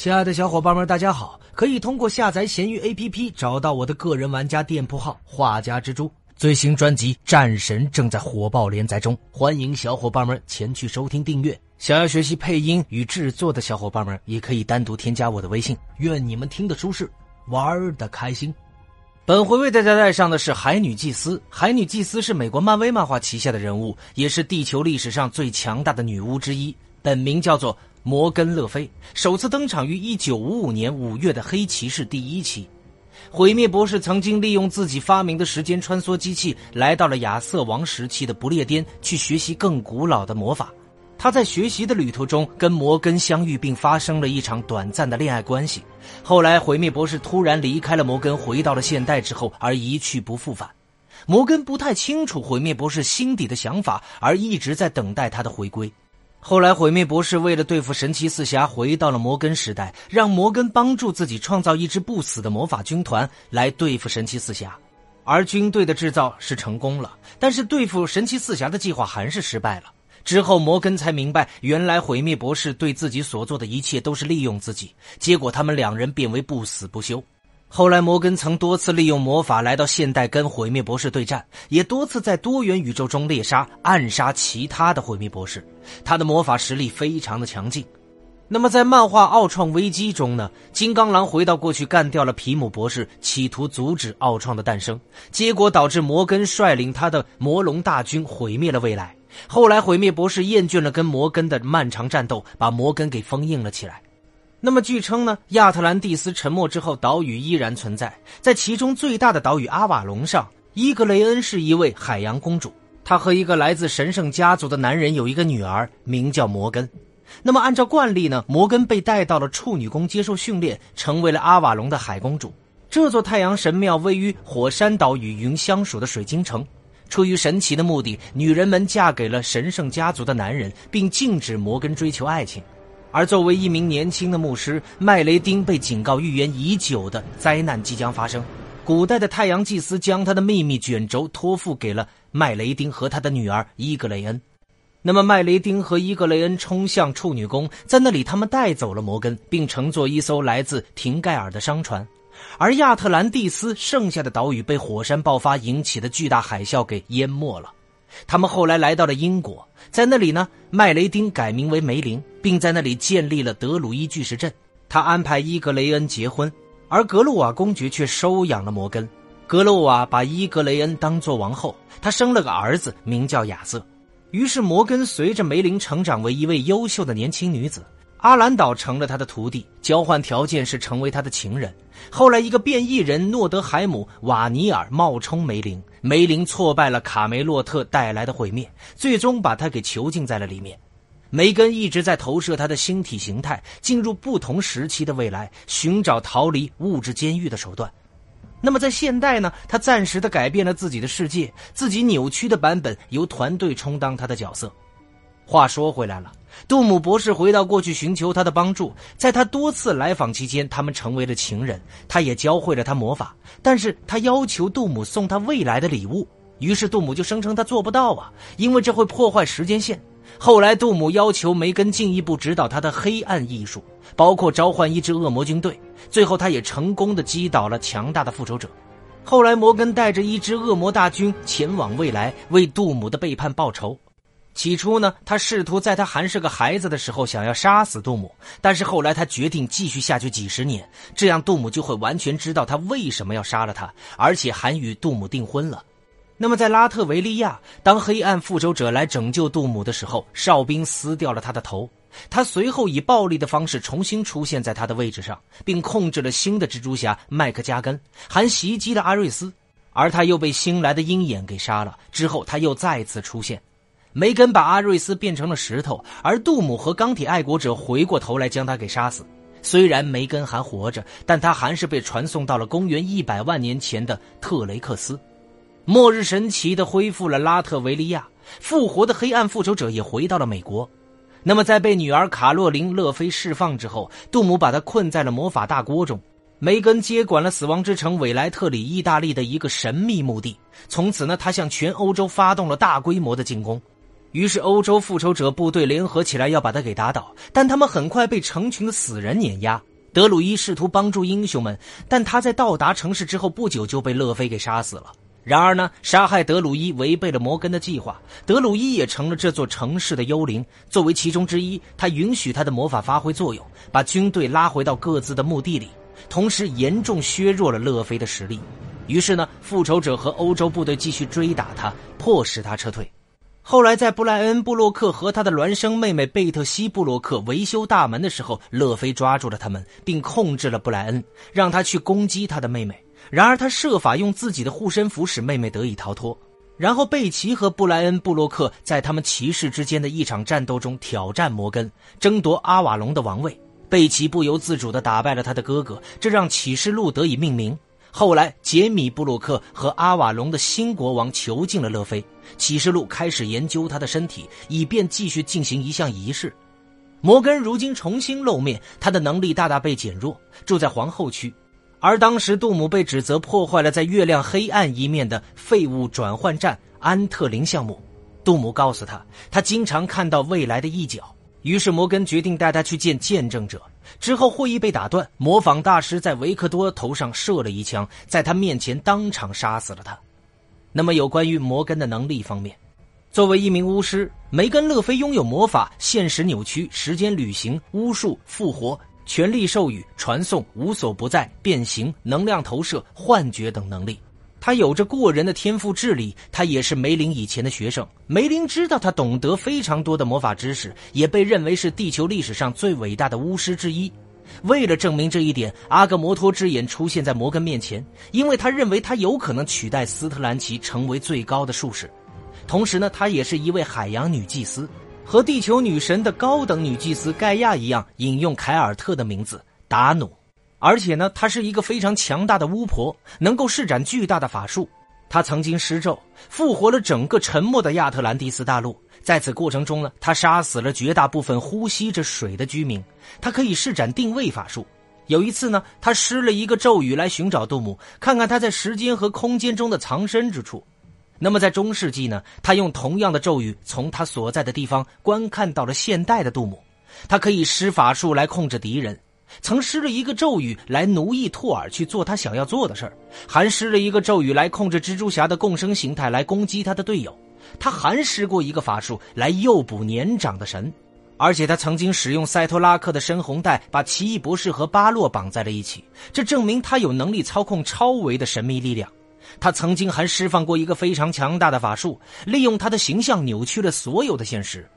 亲爱的小伙伴们，大家好！可以通过下载闲鱼 APP 找到我的个人玩家店铺号“画家蜘蛛”。最新专辑《战神》正在火爆连载中，欢迎小伙伴们前去收听订阅。想要学习配音与制作的小伙伴们，也可以单独添加我的微信。愿你们听得舒适，玩的开心。本回为大家带上的是海女祭司。海女祭司是美国漫威漫画旗下的人物，也是地球历史上最强大的女巫之一。本名叫做摩根·勒菲，首次登场于1955年5月的《黑骑士》第一期。毁灭博士曾经利用自己发明的时间穿梭机器，来到了亚瑟王时期的不列颠，去学习更古老的魔法。他在学习的旅途中跟摩根相遇，并发生了一场短暂的恋爱关系。后来，毁灭博士突然离开了摩根，回到了现代之后，而一去不复返。摩根不太清楚毁灭博士心底的想法，而一直在等待他的回归。后来，毁灭博士为了对付神奇四侠，回到了摩根时代，让摩根帮助自己创造一支不死的魔法军团来对付神奇四侠。而军队的制造是成功了，但是对付神奇四侠的计划还是失败了。之后，摩根才明白，原来毁灭博士对自己所做的一切都是利用自己。结果，他们两人变为不死不休。后来，摩根曾多次利用魔法来到现代跟毁灭博士对战，也多次在多元宇宙中猎杀、暗杀其他的毁灭博士。他的魔法实力非常的强劲。那么，在漫画《奥创危机》中呢？金刚狼回到过去干掉了皮姆博士，企图阻止奥创的诞生，结果导致摩根率领他的魔龙大军毁灭了未来。后来，毁灭博士厌倦了跟摩根的漫长战斗，把摩根给封印了起来。那么，据称呢，亚特兰蒂斯沉没之后，岛屿依然存在。在其中最大的岛屿阿瓦隆上，伊格雷恩是一位海洋公主。她和一个来自神圣家族的男人有一个女儿，名叫摩根。那么，按照惯例呢，摩根被带到了处女宫接受训练，成为了阿瓦隆的海公主。这座太阳神庙位于火山岛与云相属的水晶城。出于神奇的目的，女人们嫁给了神圣家族的男人，并禁止摩根追求爱情。而作为一名年轻的牧师，麦雷丁被警告预言已久的灾难即将发生。古代的太阳祭司将他的秘密卷轴托付给了麦雷丁和他的女儿伊格雷恩。那么，麦雷丁和伊格雷恩冲向处女宫，在那里他们带走了摩根，并乘坐一艘来自廷盖尔的商船。而亚特兰蒂斯剩下的岛屿被火山爆发引起的巨大海啸给淹没了。他们后来来到了英国，在那里呢，麦雷丁改名为梅林，并在那里建立了德鲁伊巨石阵。他安排伊格雷恩结婚，而格鲁瓦公爵却收养了摩根。格鲁瓦把伊格雷恩当做王后，他生了个儿子，名叫亚瑟。于是摩根随着梅林成长为一位优秀的年轻女子。阿兰岛成了他的徒弟，交换条件是成为他的情人。后来，一个变异人诺德海姆瓦尼尔冒充梅林，梅林挫败了卡梅洛特带来的毁灭，最终把他给囚禁在了里面。梅根一直在投射他的星体形态，进入不同时期的未来，寻找逃离物质监狱的手段。那么，在现代呢？他暂时的改变了自己的世界，自己扭曲的版本由团队充当他的角色。话说回来了。杜姆博士回到过去寻求他的帮助，在他多次来访期间，他们成为了情人。他也教会了他魔法，但是他要求杜姆送他未来的礼物。于是杜姆就声称他做不到啊，因为这会破坏时间线。后来杜姆要求梅根进一步指导他的黑暗艺术，包括召唤一支恶魔军队。最后他也成功的击倒了强大的复仇者。后来摩根带着一支恶魔大军前往未来，为杜姆的背叛报仇。起初呢，他试图在他还是个孩子的时候想要杀死杜姆，但是后来他决定继续下去几十年，这样杜姆就会完全知道他为什么要杀了他，而且还与杜姆订婚了。那么在拉特维利亚，当黑暗复仇者来拯救杜姆的时候，哨兵撕掉了他的头，他随后以暴力的方式重新出现在他的位置上，并控制了新的蜘蛛侠麦克加根，还袭击了阿瑞斯，而他又被新来的鹰眼给杀了。之后他又再次出现。梅根把阿瑞斯变成了石头，而杜姆和钢铁爱国者回过头来将他给杀死。虽然梅根还活着，但他还是被传送到了公元一百万年前的特雷克斯。末日神奇的恢复了拉特维利亚，复活的黑暗复仇者也回到了美国。那么，在被女儿卡洛琳·勒菲释放之后，杜姆把他困在了魔法大锅中。梅根接管了死亡之城韦莱特里，意大利的一个神秘墓地。从此呢，他向全欧洲发动了大规模的进攻。于是，欧洲复仇者部队联合起来要把他给打倒，但他们很快被成群的死人碾压。德鲁伊试图帮助英雄们，但他在到达城市之后不久就被勒菲给杀死了。然而呢，杀害德鲁伊违背了摩根的计划，德鲁伊也成了这座城市的幽灵。作为其中之一，他允许他的魔法发挥作用，把军队拉回到各自的墓地里，同时严重削弱了勒菲的实力。于是呢，复仇者和欧洲部队继续追打他，迫使他撤退。后来，在布莱恩·布洛克和他的孪生妹妹贝特西·布洛克维修大门的时候，勒菲抓住了他们，并控制了布莱恩，让他去攻击他的妹妹。然而，他设法用自己的护身符使妹妹得以逃脱。然后，贝奇和布莱恩·布洛克在他们骑士之间的一场战斗中挑战摩根，争夺阿瓦隆的王位。贝奇不由自主地打败了他的哥哥，这让启示录得以命名。后来，杰米·布鲁克和阿瓦隆的新国王囚禁了勒菲，启示录开始研究他的身体，以便继续进行一项仪式。摩根如今重新露面，他的能力大大被减弱，住在皇后区。而当时，杜姆被指责破坏了在月亮黑暗一面的废物转换站安特林项目。杜姆告诉他，他经常看到未来的一角。于是，摩根决定带他去见见证者。之后，会议被打断，模仿大师在维克多头上射了一枪，在他面前当场杀死了他。那么，有关于摩根的能力方面，作为一名巫师，梅根·勒菲拥有魔法、现实扭曲、时间旅行、巫术、复活。权力授予、传送、无所不在、变形、能量投射、幻觉等能力，他有着过人的天赋智力。他也是梅林以前的学生。梅林知道他懂得非常多的魔法知识，也被认为是地球历史上最伟大的巫师之一。为了证明这一点，阿格摩托之眼出现在摩根面前，因为他认为他有可能取代斯特兰奇成为最高的术士。同时呢，他也是一位海洋女祭司。和地球女神的高等女祭司盖亚一样，引用凯尔特的名字达努，而且呢，她是一个非常强大的巫婆，能够施展巨大的法术。她曾经施咒复活了整个沉默的亚特兰蒂斯大陆，在此过程中呢，她杀死了绝大部分呼吸着水的居民。她可以施展定位法术。有一次呢，她施了一个咒语来寻找杜姆，看看他在时间和空间中的藏身之处。那么在中世纪呢，他用同样的咒语从他所在的地方观看到了现代的杜姆，他可以施法术来控制敌人，曾施了一个咒语来奴役托尔去做他想要做的事儿，还施了一个咒语来控制蜘蛛侠的共生形态来攻击他的队友，他还施过一个法术来诱捕年长的神，而且他曾经使用赛托拉克的深红带把奇异博士和巴洛绑在了一起，这证明他有能力操控超维的神秘力量。他曾经还释放过一个非常强大的法术，利用他的形象扭曲了所有的现实。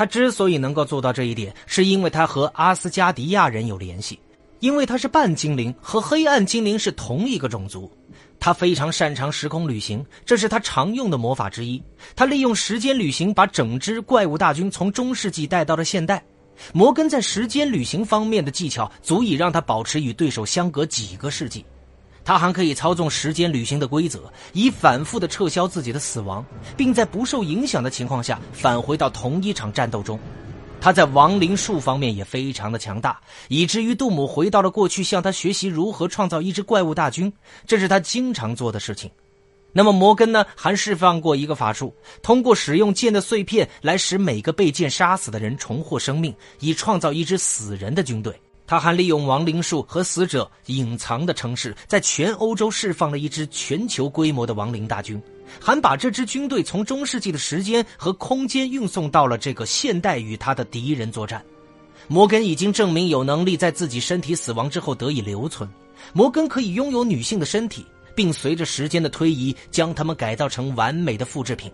他之所以能够做到这一点，是因为他和阿斯加迪亚人有联系，因为他是半精灵，和黑暗精灵是同一个种族。他非常擅长时空旅行，这是他常用的魔法之一。他利用时间旅行把整支怪物大军从中世纪带到了现代。摩根在时间旅行方面的技巧，足以让他保持与对手相隔几个世纪。他还可以操纵时间旅行的规则，以反复的撤销自己的死亡，并在不受影响的情况下返回到同一场战斗中。他在亡灵术方面也非常的强大，以至于杜姆回到了过去，向他学习如何创造一支怪物大军，这是他经常做的事情。那么摩根呢，还释放过一个法术，通过使用剑的碎片来使每个被剑杀死的人重获生命，以创造一支死人的军队。他还利用亡灵术和死者隐藏的城市，在全欧洲释放了一支全球规模的亡灵大军，还把这支军队从中世纪的时间和空间运送到了这个现代与他的敌人作战。摩根已经证明有能力在自己身体死亡之后得以留存。摩根可以拥有女性的身体，并随着时间的推移将它们改造成完美的复制品。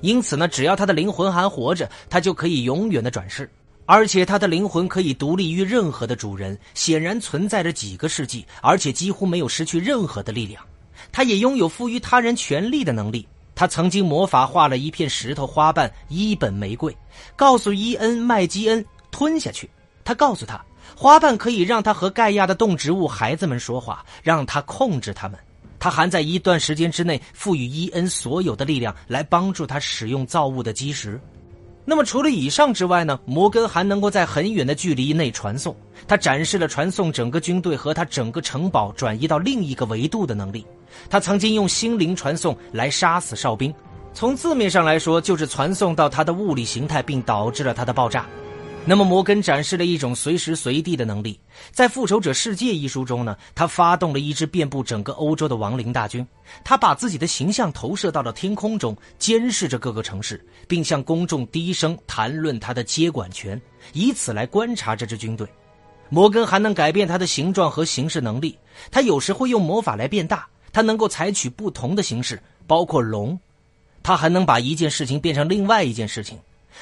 因此呢，只要他的灵魂还活着，他就可以永远的转世。而且他的灵魂可以独立于任何的主人，显然存在着几个世纪，而且几乎没有失去任何的力量。他也拥有赋予他人权利的能力。他曾经魔法化了一片石头花瓣伊本玫瑰，告诉伊恩麦基恩吞下去。他告诉他，花瓣可以让他和盖亚的动植物孩子们说话，让他控制他们。他还在一段时间之内赋予伊恩所有的力量，来帮助他使用造物的基石。那么除了以上之外呢？摩根还能够在很远的距离内传送，他展示了传送整个军队和他整个城堡转移到另一个维度的能力。他曾经用心灵传送来杀死哨兵，从字面上来说就是传送到他的物理形态，并导致了他的爆炸。那么，摩根展示了一种随时随地的能力。在《复仇者世界》一书中呢，他发动了一支遍布整个欧洲的亡灵大军。他把自己的形象投射到了天空中，监视着各个城市，并向公众低声谈论他的接管权，以此来观察这支军队。摩根还能改变他的形状和形式能力。他有时会用魔法来变大，他能够采取不同的形式，包括龙。他还能把一件事情变成另外一件事情。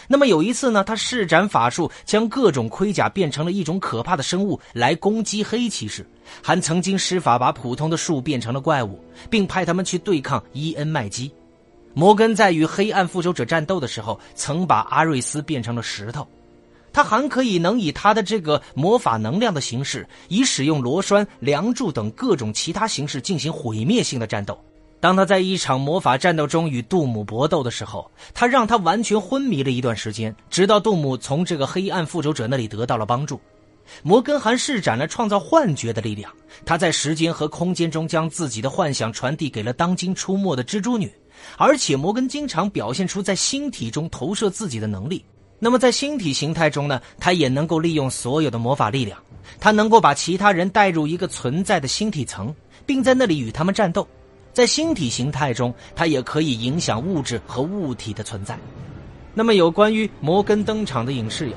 那么有一次呢，他施展法术，将各种盔甲变成了一种可怕的生物来攻击黑骑士，还曾经施法把普通的树变成了怪物，并派他们去对抗伊恩麦基。摩根在与黑暗复仇者战斗的时候，曾把阿瑞斯变成了石头。他还可以能以他的这个魔法能量的形式，以使用螺栓、梁柱等各种其他形式进行毁灭性的战斗。当他在一场魔法战斗中与杜姆搏斗的时候，他让他完全昏迷了一段时间，直到杜姆从这个黑暗复仇者那里得到了帮助。摩根还施展了创造幻觉的力量，他在时间和空间中将自己的幻想传递给了当今出没的蜘蛛女，而且摩根经常表现出在星体中投射自己的能力。那么在星体形态中呢，他也能够利用所有的魔法力量，他能够把其他人带入一个存在的星体层，并在那里与他们战斗。在星体形态中，它也可以影响物质和物体的存在。那么，有关于摩根登场的影视有，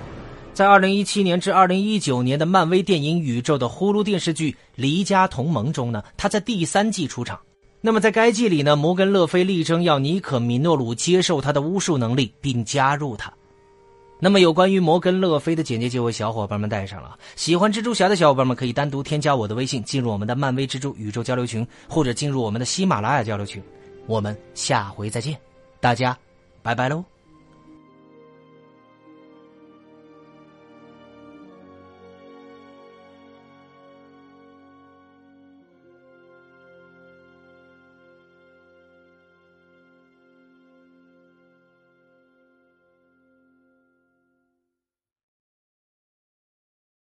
在二零一七年至二零一九年的漫威电影宇宙的呼噜电视剧《离家同盟》中呢，他在第三季出场。那么，在该季里呢，摩根·勒菲力争要尼可·米诺鲁接受他的巫术能力，并加入他。那么有关于摩根·乐菲的简介就为小伙伴们带上了。喜欢蜘蛛侠的小伙伴们可以单独添加我的微信，进入我们的漫威蜘蛛宇宙交流群，或者进入我们的喜马拉雅交流群。我们下回再见，大家拜拜喽。